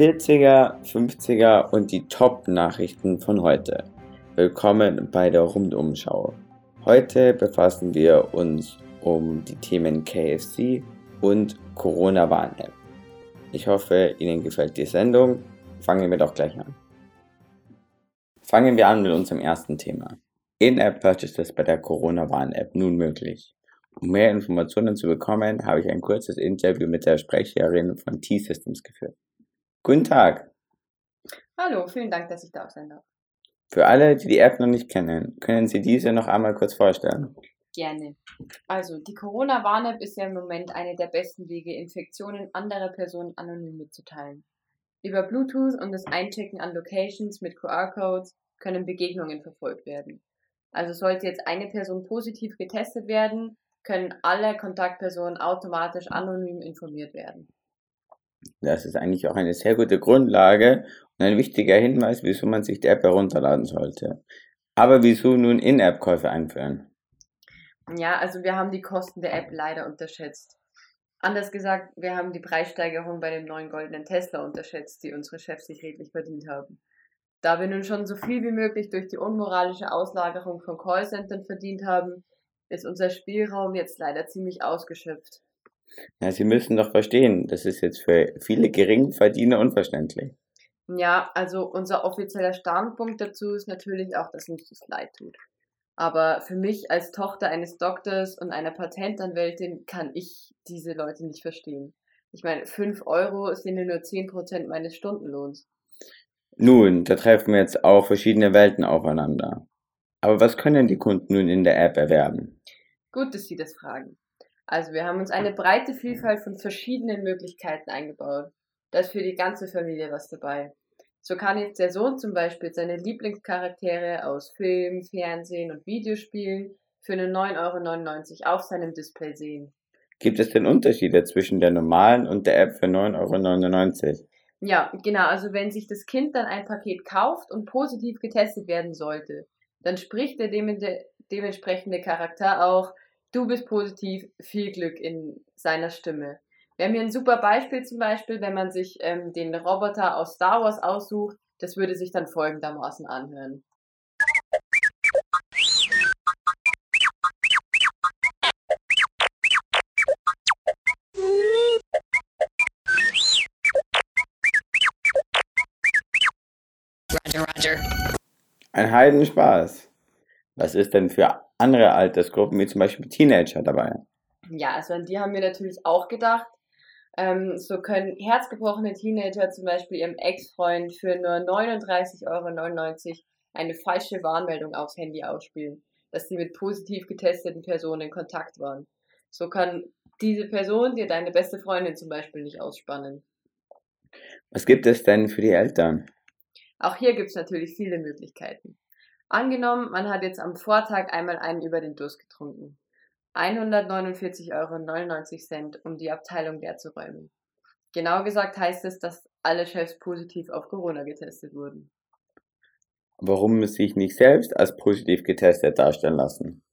40er, 50er und die Top-Nachrichten von heute. Willkommen bei der Rundumschau. Heute befassen wir uns um die Themen KFC und Corona-Warn-App. Ich hoffe, Ihnen gefällt die Sendung. Fangen wir doch gleich an. Fangen wir an mit unserem ersten Thema. In-App-Purchases bei der Corona-Warn-App nun möglich. Um mehr Informationen zu bekommen, habe ich ein kurzes Interview mit der Sprecherin von T-Systems geführt. Guten Tag. Hallo, vielen Dank, dass ich da sein darf. Für alle, die die App noch nicht kennen, können Sie diese noch einmal kurz vorstellen? Gerne. Also, die Corona-Warn-App ist ja im Moment eine der besten Wege, Infektionen anderer Personen anonym mitzuteilen. Über Bluetooth und das Einchecken an Locations mit QR-Codes können Begegnungen verfolgt werden. Also sollte jetzt eine Person positiv getestet werden, können alle Kontaktpersonen automatisch anonym informiert werden. Das ist eigentlich auch eine sehr gute Grundlage und ein wichtiger Hinweis, wieso man sich die App herunterladen sollte. Aber wieso nun In-App-Käufe einführen? Ja, also wir haben die Kosten der App leider unterschätzt. Anders gesagt, wir haben die Preissteigerung bei dem neuen goldenen Tesla unterschätzt, die unsere Chefs sich redlich verdient haben. Da wir nun schon so viel wie möglich durch die unmoralische Auslagerung von Callcentern verdient haben, ist unser Spielraum jetzt leider ziemlich ausgeschöpft. Ja, Sie müssen doch verstehen, das ist jetzt für viele Geringverdiener unverständlich. Ja, also unser offizieller Standpunkt dazu ist natürlich auch, dass uns das leid tut. Aber für mich als Tochter eines Doktors und einer Patentanwältin kann ich diese Leute nicht verstehen. Ich meine, 5 Euro sind ja nur 10% meines Stundenlohns. Nun, da treffen jetzt auch verschiedene Welten aufeinander. Aber was können die Kunden nun in der App erwerben? Gut, dass Sie das fragen. Also wir haben uns eine breite Vielfalt von verschiedenen Möglichkeiten eingebaut. Da ist für die ganze Familie was dabei. So kann jetzt der Sohn zum Beispiel seine Lieblingscharaktere aus Film, Fernsehen und Videospielen für eine 9,99 Euro auf seinem Display sehen. Gibt es denn Unterschiede zwischen der normalen und der App für 9,99 Euro? Ja, genau. Also wenn sich das Kind dann ein Paket kauft und positiv getestet werden sollte, dann spricht der dementsprechende Charakter auch, du bist positiv, viel Glück in seiner Stimme. Wir haben hier ein super Beispiel zum Beispiel, wenn man sich ähm, den Roboter aus Star Wars aussucht, das würde sich dann folgendermaßen anhören. Roger, Roger. Ein Heidenspaß. Was ist denn für andere Altersgruppen, wie zum Beispiel Teenager, dabei? Ja, also an die haben wir natürlich auch gedacht. Ähm, so können herzgebrochene Teenager zum Beispiel ihrem Ex-Freund für nur 39,99 Euro eine falsche Warnmeldung aufs Handy ausspielen, dass sie mit positiv getesteten Personen in Kontakt waren. So kann diese Person dir deine beste Freundin zum Beispiel nicht ausspannen. Was gibt es denn für die Eltern? Auch hier gibt es natürlich viele Möglichkeiten. Angenommen, man hat jetzt am Vortag einmal einen über den Durst getrunken. 149,99 Euro, um die Abteilung leer zu räumen. Genau gesagt heißt es, dass alle Chefs positiv auf Corona getestet wurden. Warum sich nicht selbst als positiv getestet darstellen lassen?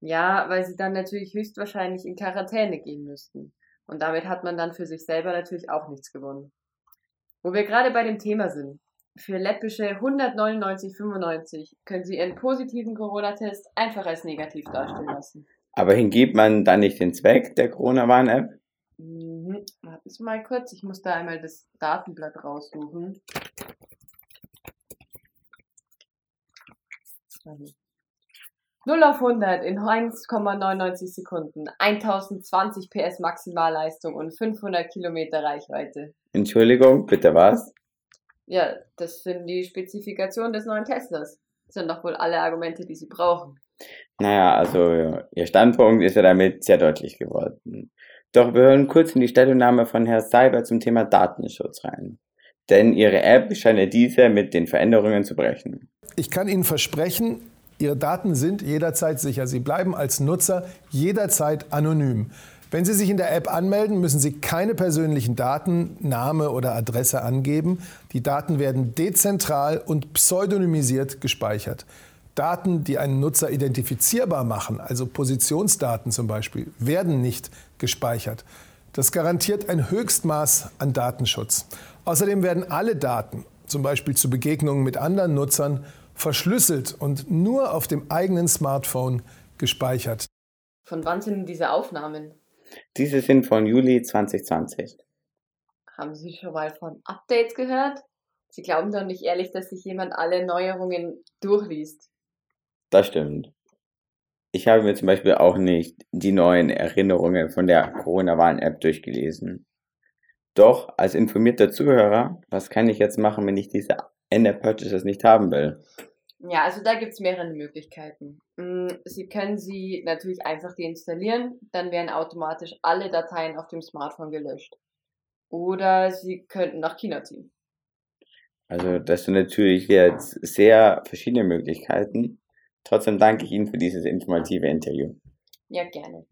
Ja, weil sie dann natürlich höchstwahrscheinlich in Quarantäne gehen müssten. Und damit hat man dann für sich selber natürlich auch nichts gewonnen. Wo wir gerade bei dem Thema sind. Für läppische 199,95 können Sie Ihren positiven Corona-Test einfach als negativ darstellen lassen. Aber hingibt man dann nicht den Zweck der Corona-Warn-App? Mhm. Warten Sie mal kurz, ich muss da einmal das Datenblatt raussuchen. 0 auf 100 in 1,99 Sekunden, 1020 PS Maximalleistung und 500 Kilometer Reichweite. Entschuldigung, bitte was? Ja, das sind die Spezifikationen des neuen Teslas. Das sind doch wohl alle Argumente, die Sie brauchen. Naja, also Ihr Standpunkt ist ja damit sehr deutlich geworden. Doch wir hören kurz in die Stellungnahme von Herrn Seiber zum Thema Datenschutz rein. Denn Ihre App scheint diese mit den Veränderungen zu brechen. Ich kann Ihnen versprechen, Ihre Daten sind jederzeit sicher. Sie bleiben als Nutzer jederzeit anonym. Wenn Sie sich in der App anmelden, müssen Sie keine persönlichen Daten, Name oder Adresse angeben. Die Daten werden dezentral und pseudonymisiert gespeichert. Daten, die einen Nutzer identifizierbar machen, also Positionsdaten zum Beispiel, werden nicht gespeichert. Das garantiert ein Höchstmaß an Datenschutz. Außerdem werden alle Daten, zum Beispiel zu Begegnungen mit anderen Nutzern, verschlüsselt und nur auf dem eigenen Smartphone gespeichert. Von wann sind diese Aufnahmen? Diese sind von Juli 2020. Haben Sie schon mal von Updates gehört? Sie glauben doch nicht ehrlich, dass sich jemand alle Neuerungen durchliest. Das stimmt. Ich habe mir zum Beispiel auch nicht die neuen Erinnerungen von der Corona-Warn-App durchgelesen. Doch, als informierter Zuhörer, was kann ich jetzt machen, wenn ich diese In-App-Purchases nicht haben will? Ja, also da gibt's mehrere Möglichkeiten. Mm, Sie können sie natürlich einfach deinstallieren, dann werden automatisch alle Dateien auf dem Smartphone gelöscht. Oder Sie könnten nach China ziehen. Also, das sind natürlich jetzt sehr verschiedene Möglichkeiten. Trotzdem danke ich Ihnen für dieses informative Interview. Ja, gerne.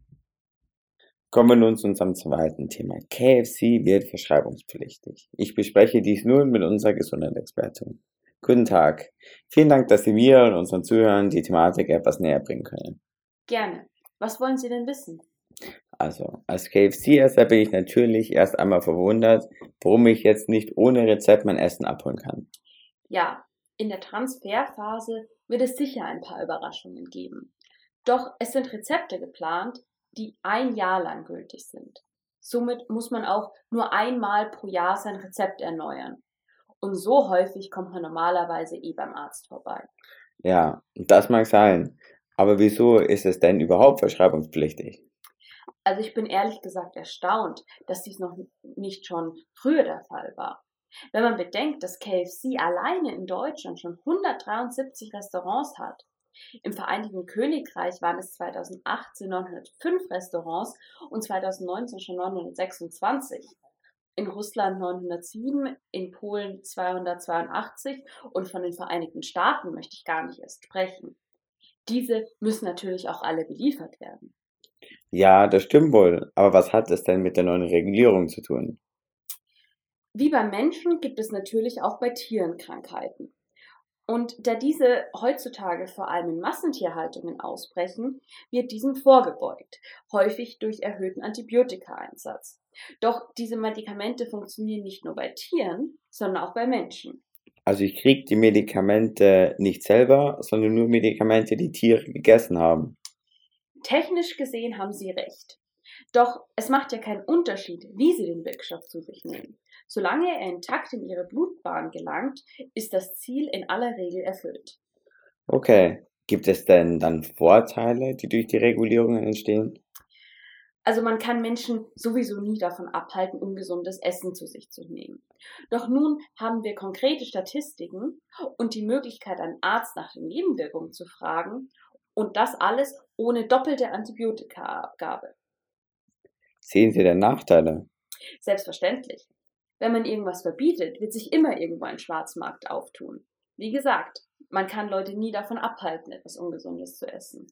Kommen wir nun zu unserem zweiten Thema. KFC wird verschreibungspflichtig. Ich bespreche dies nun mit unserer Gesundheitsexpertin. Guten Tag. Vielen Dank, dass Sie mir und unseren Zuhörern die Thematik etwas näher bringen können. Gerne. Was wollen Sie denn wissen? Also, als KFC-Esser bin ich natürlich erst einmal verwundert, warum ich jetzt nicht ohne Rezept mein Essen abholen kann. Ja, in der Transferphase wird es sicher ein paar Überraschungen geben. Doch es sind Rezepte geplant, die ein Jahr lang gültig sind. Somit muss man auch nur einmal pro Jahr sein Rezept erneuern. Und so häufig kommt man normalerweise eh beim Arzt vorbei. Ja, das mag sein. Aber wieso ist es denn überhaupt verschreibungspflichtig? Also ich bin ehrlich gesagt erstaunt, dass dies noch nicht schon früher der Fall war. Wenn man bedenkt, dass KFC alleine in Deutschland schon 173 Restaurants hat, im Vereinigten Königreich waren es 2018 905 Restaurants und 2019 schon 926. In Russland 907, in Polen 282 und von den Vereinigten Staaten möchte ich gar nicht erst sprechen. Diese müssen natürlich auch alle beliefert werden. Ja, das stimmt wohl. Aber was hat es denn mit der neuen Regulierung zu tun? Wie beim Menschen gibt es natürlich auch bei Tieren Krankheiten. Und da diese heutzutage vor allem in Massentierhaltungen ausbrechen, wird diesem vorgebeugt, häufig durch erhöhten Antibiotikaeinsatz. Doch diese Medikamente funktionieren nicht nur bei Tieren, sondern auch bei Menschen. Also ich kriege die Medikamente nicht selber, sondern nur Medikamente, die Tiere gegessen haben. Technisch gesehen haben Sie recht. Doch es macht ja keinen Unterschied, wie Sie den Wirkstoff zu sich nehmen. Solange er intakt in Ihre Blutbahn gelangt, ist das Ziel in aller Regel erfüllt. Okay. Gibt es denn dann Vorteile, die durch die Regulierungen entstehen? Also man kann Menschen sowieso nie davon abhalten, ungesundes Essen zu sich zu nehmen. Doch nun haben wir konkrete Statistiken und die Möglichkeit, einen Arzt nach den Nebenwirkungen zu fragen und das alles ohne doppelte Antibiotikaabgabe. Sehen Sie denn Nachteile? Selbstverständlich. Wenn man irgendwas verbietet, wird sich immer irgendwo ein Schwarzmarkt auftun. Wie gesagt, man kann Leute nie davon abhalten, etwas Ungesundes zu essen.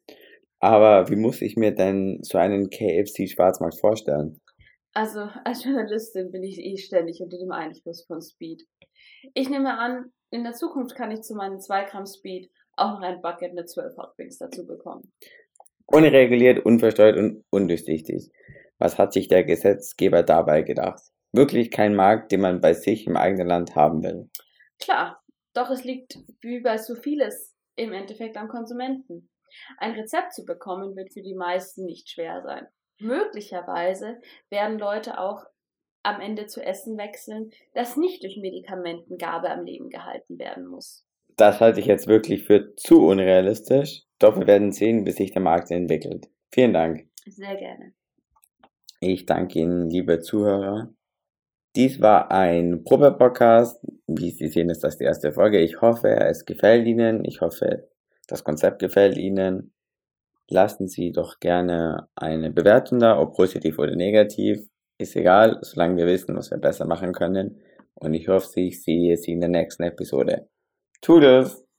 Aber wie muss ich mir denn so einen KFC-Schwarzmarkt vorstellen? Also, als Journalistin bin ich eh ständig unter dem Einfluss von Speed. Ich nehme an, in der Zukunft kann ich zu meinen 2 Gramm Speed auch noch ein Bucket mit 12 Hot Wings dazu bekommen. Unreguliert, unversteuert und undurchsichtig. Was hat sich der Gesetzgeber dabei gedacht? Wirklich kein Markt, den man bei sich im eigenen Land haben will. Klar, doch es liegt wie bei so vieles im Endeffekt am Konsumenten. Ein Rezept zu bekommen wird für die meisten nicht schwer sein. Möglicherweise werden Leute auch am Ende zu Essen wechseln, das nicht durch Medikamentengabe am Leben gehalten werden muss. Das halte ich jetzt wirklich für zu unrealistisch, doch wir werden sehen, wie sich der Markt entwickelt. Vielen Dank. Sehr gerne. Ich danke Ihnen, liebe Zuhörer. Dies war ein Probe-Podcast. Wie Sie sehen, ist das die erste Folge. Ich hoffe, es gefällt Ihnen. Ich hoffe, das Konzept gefällt Ihnen. Lassen Sie doch gerne eine Bewertung da, ob positiv oder negativ. Ist egal, solange wir wissen, was wir besser machen können. Und ich hoffe, ich sehe Sie in der nächsten Episode. Toodles!